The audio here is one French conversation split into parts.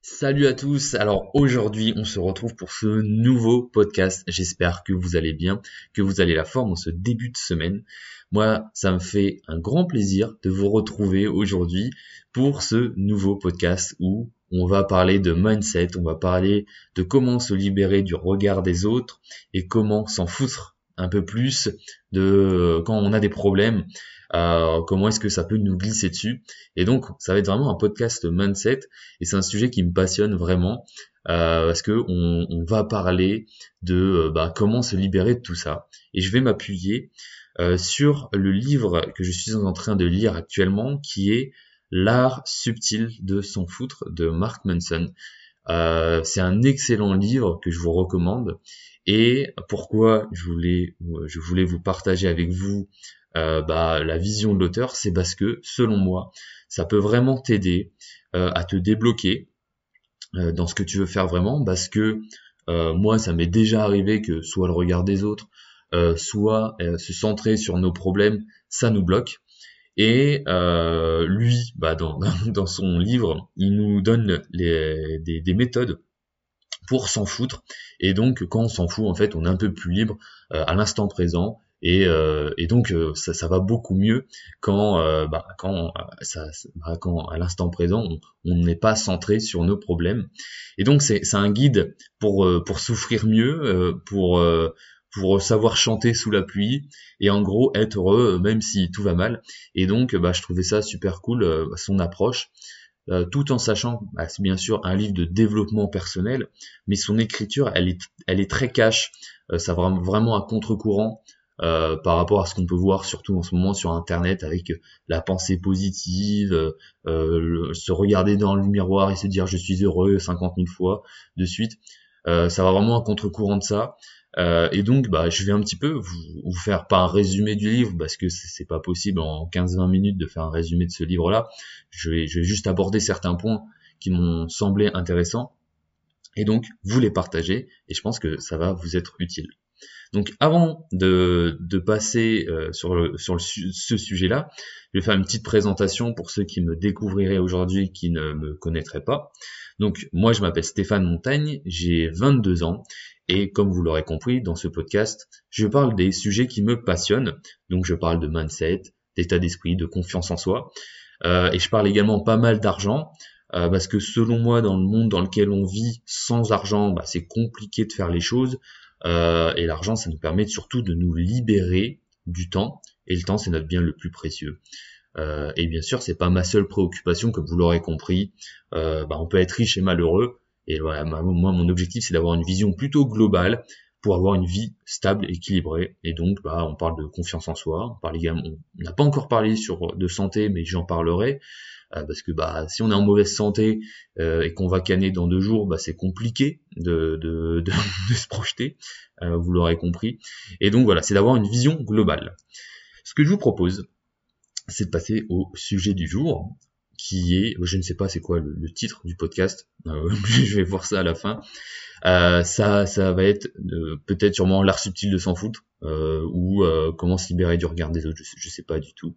Salut à tous. Alors aujourd'hui, on se retrouve pour ce nouveau podcast. J'espère que vous allez bien, que vous allez la forme en ce début de semaine. Moi, ça me fait un grand plaisir de vous retrouver aujourd'hui pour ce nouveau podcast où on va parler de mindset, on va parler de comment se libérer du regard des autres et comment s'en foutre un peu plus de quand on a des problèmes, euh, comment est-ce que ça peut nous glisser dessus? Et donc, ça va être vraiment un podcast mindset, et c'est un sujet qui me passionne vraiment, euh, parce que on, va parler de euh, bah, comment se libérer de tout ça. Et je vais m'appuyer sur le livre que je suis en train de lire actuellement, qui est L'art subtil de s'en foutre de Mark Manson. c'est un excellent livre que je vous recommande. Et pourquoi je voulais, je voulais vous partager avec vous euh, bah, la vision de l'auteur, c'est parce que, selon moi, ça peut vraiment t'aider euh, à te débloquer euh, dans ce que tu veux faire vraiment, parce que moi, ça m'est déjà arrivé que soit le regard des autres, soit se centrer sur nos problèmes, ça nous bloque. Et lui, bah, dans, son livre, il nous donne des méthodes pour s'en foutre. Et donc, quand on s'en fout, en fait, on est un peu plus libre à l'instant présent et, euh, et donc euh, ça, ça, va beaucoup mieux quand, euh, bah, quand, ça, bah, quand à l'instant présent on n'est pas centré sur nos problèmes. Et donc c'est un guide pour, pour souffrir mieux, pour, pour savoir chanter sous la pluie et en gros être heureux même si tout va mal. Et donc bah, je trouvais ça super cool son approche. tout en sachant, bah, c'est bien sûr un livre de développement personnel, mais son écriture, elle est, elle est très cash, ça va vraiment à contre-courant euh, par rapport à ce qu'on peut voir surtout en ce moment sur internet avec la pensée positive, euh, se regarder dans le miroir et se dire je suis heureux 50 000 fois de suite. Euh, ça va vraiment à contre-courant de ça. Euh, et donc, bah, je vais un petit peu vous, vous, faire pas un résumé du livre parce que c'est pas possible en 15-20 minutes de faire un résumé de ce livre-là. Je vais, je vais juste aborder certains points qui m'ont semblé intéressants et donc vous les partagez et je pense que ça va vous être utile. Donc avant de, passer euh, sur, sur ce sujet-là, je vais faire une petite présentation pour ceux qui me découvriraient aujourd'hui qui ne me connaîtraient pas. Donc moi je m'appelle Stéphane Montagne, j'ai 22 ans et comme vous l'aurez compris dans ce podcast, je parle des sujets qui me passionnent. Donc je parle de mindset, d'état d'esprit, de confiance en soi euh, et je parle également pas mal d'argent. Euh, parce que selon moi, dans le monde dans lequel on vit, sans argent, bah, c'est compliqué de faire les choses. Euh, et l'argent, ça nous permet surtout de nous libérer du temps. Et le temps, c'est notre bien le plus précieux. Euh, et bien sûr, c'est pas ma seule préoccupation, comme vous l'aurez compris. Euh, bah, on peut être riche et malheureux. Et voilà, moi, mon objectif, c'est d'avoir une vision plutôt globale pour avoir une vie stable, équilibrée. Et donc, bah, on parle de confiance en soi. On parle également, on n'a pas encore parlé sur de santé, mais j'en parlerai. Euh, parce que bah si on est en mauvaise santé euh, et qu'on va canner dans deux jours, bah c'est compliqué de, de, se projeter, euh, vous l'aurez compris. Et donc voilà, c'est d'avoir une vision globale. Ce que je vous propose, c'est de passer au sujet du jour, qui est, je ne sais pas c'est quoi le, titre du podcast, je vais voir ça à la fin. Euh, ça, ça va être peut-être sûrement l'art subtil de s'en foutre, euh, ou comment se libérer du regard des autres, je je sais pas du tout.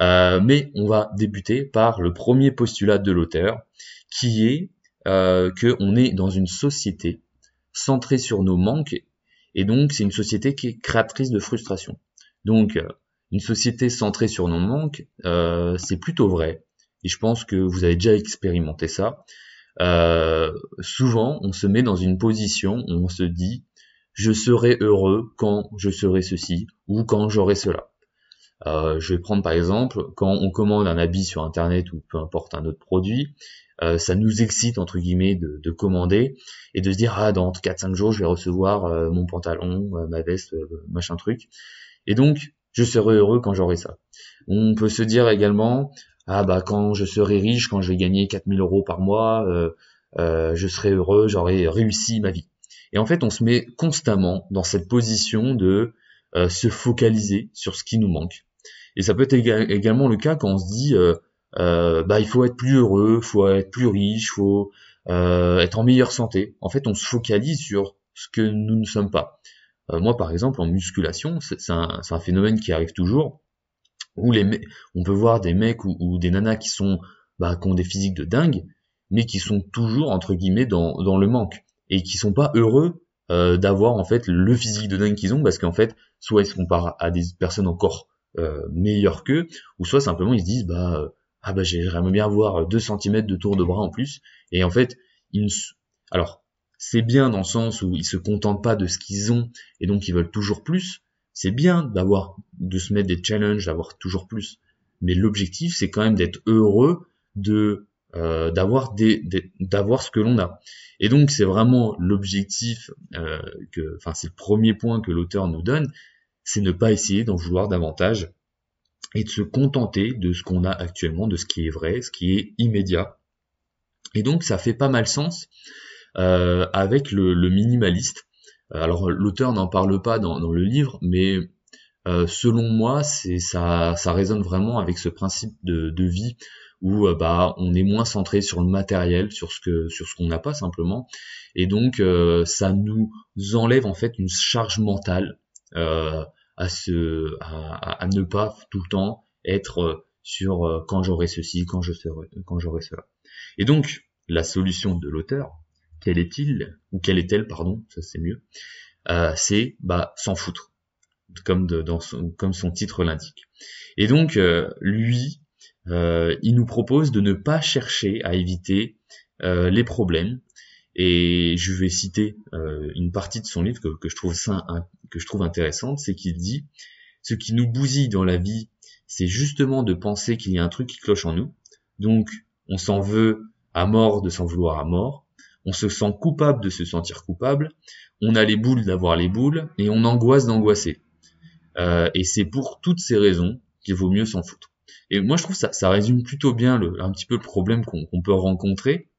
Euh, mais on va débuter par le premier postulat de l'auteur, qui est euh, qu'on est dans une société centrée sur nos manques, et donc c'est une société qui est créatrice de frustration. Donc euh, une société centrée sur nos manques, euh, c'est plutôt vrai, et je pense que vous avez déjà expérimenté ça. Souvent, on se met dans une position où on se dit je serai heureux quand je serai ceci ou quand j'aurai cela. Euh, je vais prendre par exemple, quand on commande un habit sur Internet ou peu importe un autre produit, euh, ça nous excite entre guillemets de, de, commander et de se dire ah dans 4-5 jours je vais recevoir euh, mon pantalon, ma veste, machin truc. Et donc je serai heureux quand j'aurai ça. On peut se dire également ah bah quand je serai riche, quand je vais gagner 4000 euros par mois, je serai heureux, j'aurai réussi ma vie. Et en fait on se met constamment dans cette position de se focaliser sur ce qui nous manque et ça peut être également le cas quand on se dit, euh, euh, bah il faut être plus heureux, faut être plus riche, faut euh, être en meilleure santé. En fait, on se focalise sur ce que nous ne sommes pas. moi, par exemple, en musculation, c'est un, phénomène qui arrive toujours, où on peut voir des mecs ou, des nanas qui sont bah, qui ont des physiques de dingue, mais qui sont toujours entre guillemets dans, le manque et qui sont pas heureux euh, d'avoir en fait le physique de dingue qu'ils ont parce qu'en fait soit ils se comparent à des personnes encore euh, meilleures qu'eux ou soit simplement ils se disent bah euh, ah bah j'aimerais bien avoir 2 cm de tour de bras en plus. Et en fait ils alors c'est bien dans le sens où ils se contentent pas de ce qu'ils ont et donc ils veulent toujours plus. C'est bien d'avoir de se mettre des challenges d'avoir toujours plus. Mais l'objectif c'est quand même d'être heureux de euh, d'avoir d'avoir ce que l'on a. Et donc c'est vraiment l'objectif euh, que, enfin c'est le premier point que l'auteur nous donne, c'est ne pas essayer d'en vouloir davantage et de se contenter de ce qu'on a actuellement, de ce qui est vrai, ce qui est immédiat. Et donc ça fait pas mal sens euh, avec le, minimaliste. Alors l'auteur n'en parle pas dans, le livre, mais selon moi, c'est ça, ça résonne vraiment avec ce principe de, de vie où euh, bah on est moins centré sur le matériel, sur ce que sur ce qu'on n'a pas simplement, et donc euh, ça nous enlève en fait une charge mentale euh, à se à, à, ne pas tout le temps être sur quand j'aurai ceci, quand je serai, quand j'aurai cela. Et donc la solution de l'auteur, quelle est-il ou quelle est-elle pardon, ça c'est mieux, euh, c'est bah s'en foutre, comme de, dans son, comme son titre l'indique. Et donc lui, euh, il nous propose de ne pas chercher à éviter euh, les problèmes. Et je vais citer euh, une partie de son livre que, je trouve ça, que je trouve intéressante, c'est qu'il dit ce qui nous bousille dans la vie, c'est justement de penser qu'il y a un truc qui cloche en nous. Donc, on s'en veut à mort de s'en vouloir à mort. On se sent coupable de se sentir coupable. On a les boules d'avoir les boules et on angoisse d'angoisser. et c'est pour toutes ces raisons qu'il vaut mieux s'en foutre. Et moi, je trouve ça, ça résume plutôt bien le, un petit peu le problème qu'on peut rencontrer,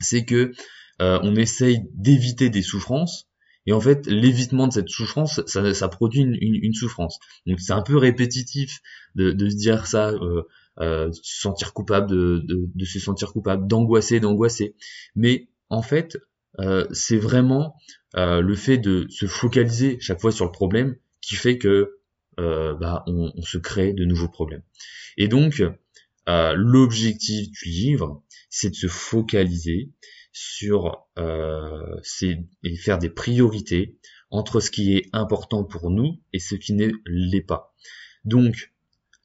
c'est que euh, on essaye d'éviter des souffrances, et en fait, l'évitement de cette souffrance, ça, ça produit une, une, souffrance. Donc c'est un peu répétitif de, de se dire ça, euh, euh, se sentir coupable, de, de, de se sentir coupable, d'angoisser, d'angoisser. Mais en fait, euh, c'est vraiment euh, le fait de se focaliser chaque fois sur le problème qui fait que euh, bah, on, on, se crée de nouveaux problèmes. Et donc, euh, l'objectif du livre, c'est de se focaliser sur euh, et faire des priorités entre ce qui est important pour nous et ce qui ne l'est pas. Donc,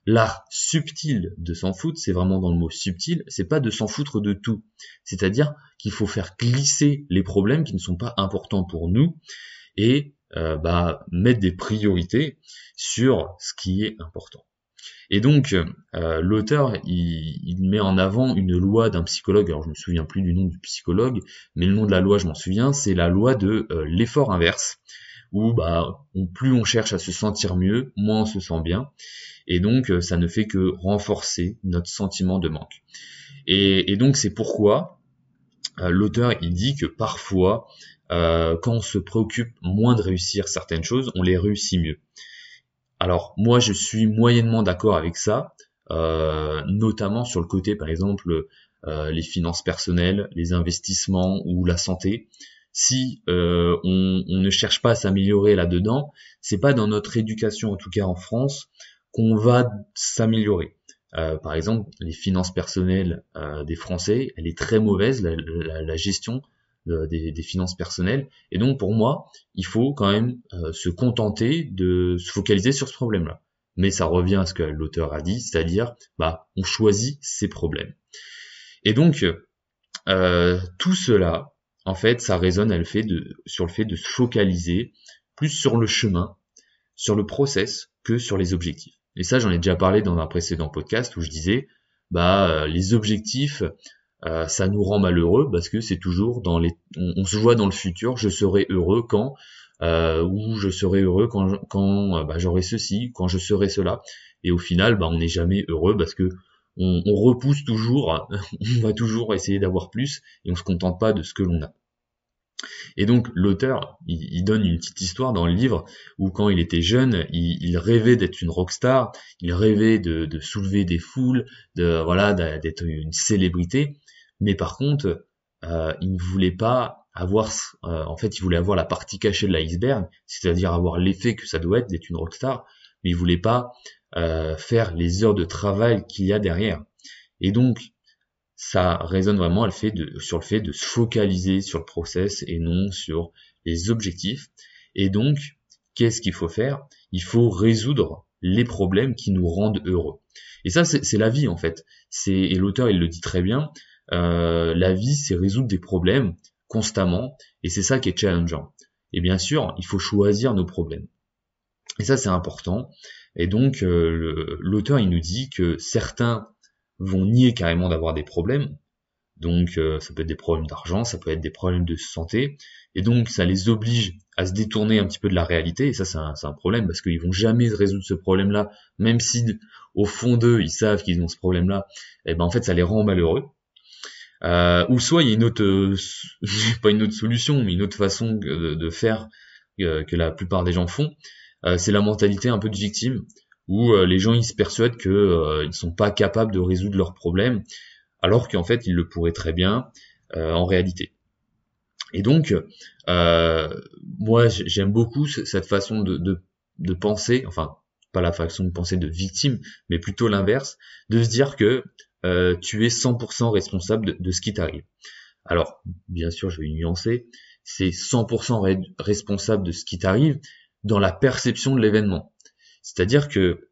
l'art subtil de s'en foutre, c'est vraiment dans le mot subtil, c'est pas de s'en foutre de tout. C'est-à-dire qu'il faut faire glisser les problèmes qui ne sont pas importants pour nous et euh, bah, mettre des priorités sur ce qui est important. Et donc, euh, l'auteur, il, met en avant une loi d'un psychologue, alors je me souviens plus du nom du psychologue, mais le nom de la loi, je m'en souviens, c'est la loi de euh, l'effort inverse, où bah, plus on cherche à se sentir mieux, moins on se sent bien, et donc euh, ça ne fait que renforcer notre sentiment de manque. Et, et donc c'est pourquoi l'auteur, il dit que parfois, quand on se préoccupe moins de réussir certaines choses, on les réussit mieux. Alors moi je suis moyennement d'accord avec ça, euh, notamment sur le côté par exemple euh, les finances personnelles, les investissements ou la santé. Si euh, on, ne cherche pas à s'améliorer là-dedans, c'est pas dans notre éducation, en tout cas en France, qu'on va s'améliorer. par exemple, les finances personnelles des Français, elle est très mauvaise, la gestion des, finances personnelles. Et donc pour moi, il faut quand même euh, se contenter de se focaliser sur ce problème-là. Mais ça revient à ce que l'auteur a dit, c'est-à-dire, bah, on choisit ses problèmes. Et donc, euh, tout cela, en fait, ça résonne le fait de, sur le fait de se focaliser plus sur le chemin, sur le process, que sur les objectifs. Et ça, j'en ai déjà parlé dans un précédent podcast où je disais, bah, euh, les objectifs, euh, ça nous rend malheureux parce que c'est toujours dans les on, se voit dans le futur je serai heureux quand euh, ou je serai heureux quand quand euh, bah, j'aurai ceci quand je serai cela. Et au final bah, on n'est jamais heureux parce que on, on repousse toujours on va toujours essayer d'avoir plus et on se contente pas de ce que l'on a et donc l'auteur, il, donne une petite histoire dans le livre où quand il était jeune, il, rêvait d'être une rockstar, il rêvait de, soulever des foules, de voilà, d'être une célébrité. Mais par contre, euh, il ne voulait pas avoir, euh, en fait, il voulait avoir la partie cachée de l'iceberg, c'est-à-dire avoir l'effet que ça doit être d'être une rockstar, mais il voulait pas euh, faire les heures de travail qu'il y a derrière. Et donc, ça résonne vraiment sur le fait de se focaliser sur le process et non sur les objectifs. Et donc, qu'est-ce qu'il faut faire? Il faut résoudre les problèmes qui nous rendent heureux. Et ça, c'est la vie en fait. Et l'auteur il le dit très bien. Euh, la vie, c'est résoudre des problèmes constamment, et c'est ça qui est challengeant. Et bien sûr, il faut choisir nos problèmes. Et ça, c'est important. Et donc, euh, l'auteur, il nous dit que certains vont nier carrément d'avoir des problèmes. Donc, euh, ça peut être des problèmes d'argent, ça peut être des problèmes de santé. Et donc, ça les oblige à se détourner un petit peu de la réalité. Et ça, c'est un, problème parce qu'ils vont jamais résoudre ce problème-là, même si au fond d'eux, ils savent qu'ils ont ce problème-là. Et eh ben, en fait, ça les rend malheureux. Euh, ou soit il y a une autre, pas une autre solution, mais une autre façon de, de faire euh, que la plupart des gens font. Euh, c'est la mentalité un peu de victime, où les gens ils se persuadent que ils sont pas capables de résoudre leurs problèmes, alors qu'en fait ils le pourraient très bien en réalité. Et donc, moi j'aime beaucoup cette façon de, penser, enfin pas la façon de penser de victime, mais plutôt l'inverse, de se dire que euh, tu es 100% responsable de, ce qui t'arrive. Alors, bien sûr, je vais nuancer, c'est 100% responsable de ce qui t'arrive dans la perception de l'événement. C'est-à-dire que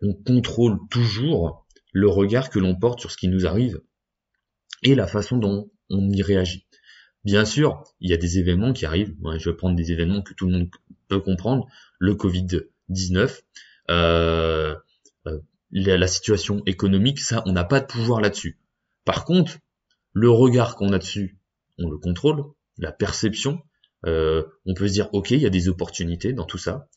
on contrôle toujours le regard que l'on porte sur ce qui nous arrive et la façon dont on y réagit. Bien sûr, il y a des événements qui arrivent. je vais prendre des événements que tout le monde peut comprendre. Le Covid-19, euh, euh, la, situation économique, ça, on n'a pas de pouvoir là-dessus. Par contre, le regard qu'on a dessus, on le contrôle, la perception, euh, on peut se dire, ok, il y a des opportunités dans tout ça.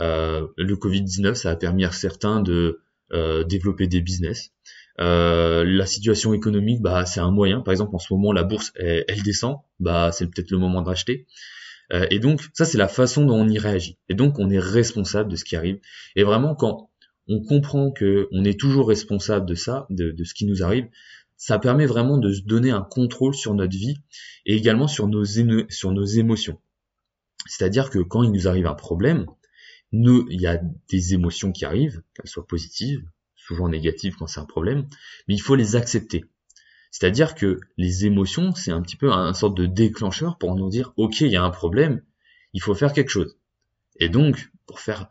Euh, le Covid-19, ça a permis à certains de euh, développer des business. la situation économique, bah, c'est un moyen. Par exemple, en ce moment, la bourse, elle, descend, bah, c'est peut-être le moment d'acheter. et donc, ça, c'est la façon dont on y réagit. Et donc, on est responsable de ce qui arrive. Et vraiment, quand on comprend que on est toujours responsable de ça, de, ce qui nous arrive, ça permet vraiment de se donner un contrôle sur notre vie et également sur nos émotions. C'est-à-dire que quand il nous arrive un problème, nous, il y a des émotions qui arrivent, qu'elles soient positives, souvent négatives quand c'est un problème, mais il faut les accepter. C'est-à-dire que les émotions, c'est un petit peu un, sorte de déclencheur pour nous dire, ok, il y a un problème, il faut faire quelque chose. Et donc, pour faire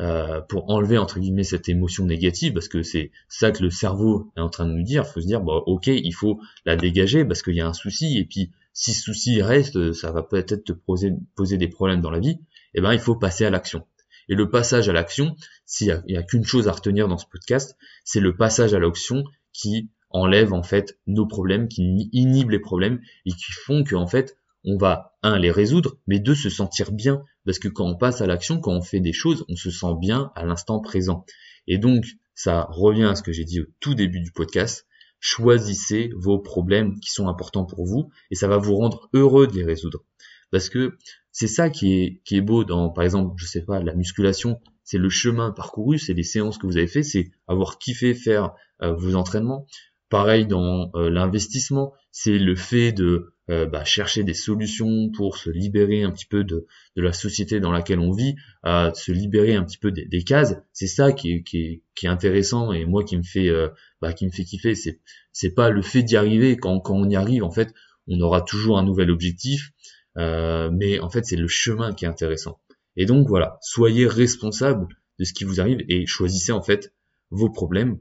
euh, pour enlever entre guillemets cette émotion négative parce que c'est ça que le cerveau est en train de nous dire. Il faut se dire ok il faut la dégager parce qu'il y a un souci et puis si ce souci reste ça va peut-être te poser, poser des problèmes dans la vie. Et eh ben il faut passer à l'action. Et le passage à l'action, s'il y a, qu'une chose à retenir dans ce podcast, c'est le passage à l'action qui enlève en fait nos problèmes, qui inhibe les problèmes et qui font que en fait on va un les résoudre, mais deux se sentir bien parce que quand on passe à l'action, quand on fait des choses, on se sent bien à l'instant présent. Et donc, ça revient à ce que j'ai dit au tout début du podcast. Choisissez vos problèmes qui sont importants pour vous et ça va vous rendre heureux de les résoudre. Parce que c'est ça qui est, qui est beau dans, par exemple, je sais pas, la musculation, c'est le chemin parcouru, c'est les séances que vous avez fait, c'est avoir kiffé faire euh, vos entraînements. Pareil dans euh, l'investissement, c'est le fait de euh, bah, chercher des solutions pour se libérer un petit peu de, de la société dans laquelle on vit, à se libérer un petit peu des, des cases. C'est ça qui est, qui, est, qui est, intéressant et moi qui me fait euh, bah, qui me fait kiffer. C'est c'est pas le fait d'y arriver. Quand, quand on y arrive, en fait, on aura toujours un nouvel objectif, mais en fait c'est le chemin qui est intéressant. Et donc voilà, soyez responsable de ce qui vous arrive et choisissez en fait vos problèmes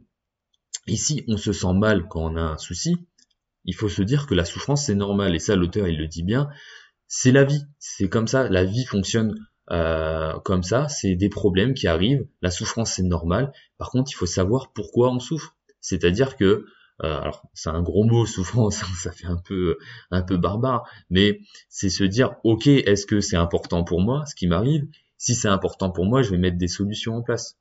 Ici, on se sent mal quand on a un souci. Il faut se dire que la souffrance, c'est normal. Et ça, l'auteur, il le dit bien. C'est la vie. C'est comme ça. La vie fonctionne euh, comme ça. C'est des problèmes qui arrivent. La souffrance, c'est normal. Par contre, il faut savoir pourquoi on souffre. C'est-à-dire que euh, alors c'est un gros mot souffrance, ça fait un peu un peu barbare, mais c'est se dire ok est-ce que c'est important pour moi ce qui m'arrive? Si c'est important pour moi, je vais mettre des solutions en place.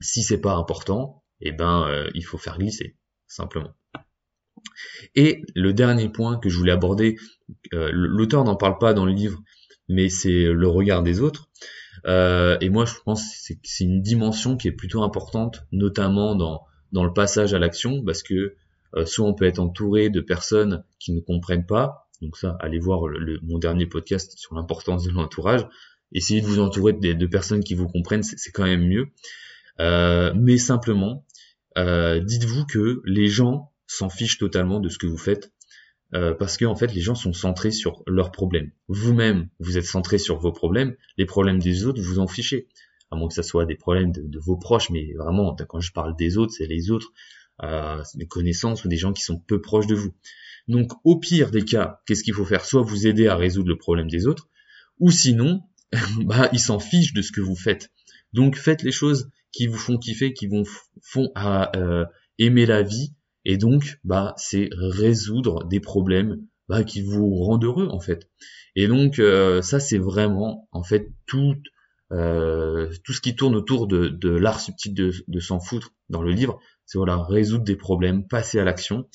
Si c'est pas important, eh ben euh, il faut faire glisser, simplement. Et le dernier point que je voulais aborder, euh, l'auteur n'en parle pas dans le livre, mais c'est le regard des autres. Euh, et moi, je pense que c'est une dimension qui est plutôt importante, notamment dans, dans le passage à l'action, parce que soit on peut être entouré de personnes qui ne comprennent pas, donc ça, allez voir le, mon dernier podcast sur l'importance de l'entourage. Essayez de vous entourer de, de personnes qui vous comprennent, c'est quand même mieux. mais simplement, euh, dites-vous que les gens s'en fichent totalement de ce que vous faites. Euh, parce que en fait les gens sont centrés sur leurs problèmes. Vous-même, vous êtes centré sur vos problèmes, les problèmes des autres, vous en fichez. À moins que ce soit des problèmes de, vos proches, mais vraiment, quand je parle des autres, c'est les autres, euh, des connaissances ou des gens qui sont peu proches de vous. Donc au pire des cas, qu'est-ce qu'il faut faire? Soit vous aider à résoudre le problème des autres, ou sinon, bah, ils s'en fichent de ce que vous faites. Donc faites les choses qui vous font kiffer, qui vous font à, euh, aimer la vie, et donc bah c'est résoudre des problèmes bah, qui vous rendent heureux en fait. Et donc euh, ça c'est vraiment en fait tout euh, tout ce qui tourne autour de, l'art subtil de, s'en foutre dans le livre, c'est voilà résoudre des problèmes, passer à l'action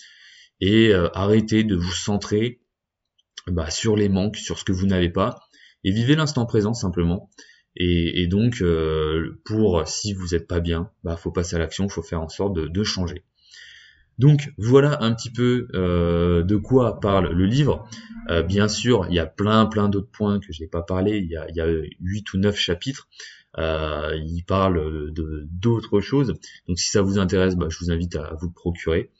et euh, arrêter de vous centrer bah, sur les manques, sur ce que vous n'avez pas et vivez l'instant présent simplement. Et, donc, euh, pour si vous n'êtes pas bien, bah faut passer à l'action, faut faire en sorte de, de, changer. Donc voilà un petit peu euh, de quoi parle le livre. Euh, bien sûr, il y a plein plein d'autres points que je n'ai pas parlé. Il y a, il y a 8 ou 9 chapitres. Euh, il parle de d'autres choses. Donc si ça vous intéresse, bah, je vous invite à vous le procurer.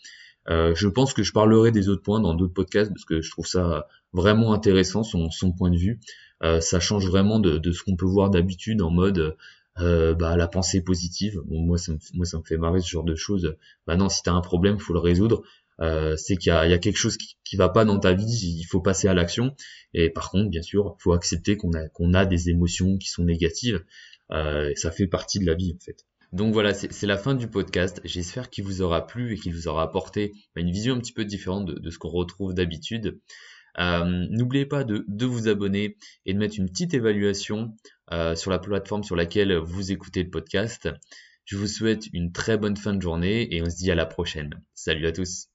Je pense que je parlerai des autres points dans d'autres podcasts parce que je trouve ça vraiment intéressant son, point de vue. Ça change vraiment de ce qu'on peut voir d'habitude en mode euh, bah, la pensée positive. moi, ça me, moi, ça me fait marrer ce genre de choses. Bah non, si t'as un problème, faut le résoudre. Euh, c'est qu'il y, y a, quelque chose qui, qui va pas dans ta vie, il faut passer à l'action. Et par contre, bien sûr, faut accepter qu'on a qu'on a des émotions qui sont négatives. Euh, ça fait partie de la vie en fait. Donc voilà, c'est la fin du podcast. J'espère qu'il vous aura plu et qu'il vous aura apporté bah, une vision un petit peu différente de, ce qu'on retrouve d'habitude. Euh, n'oubliez pas de, vous abonner et de mettre une petite évaluation euh, sur la plateforme sur laquelle vous écoutez le podcast. Je vous souhaite une très bonne fin de journée et on se dit à la prochaine. Salut à tous.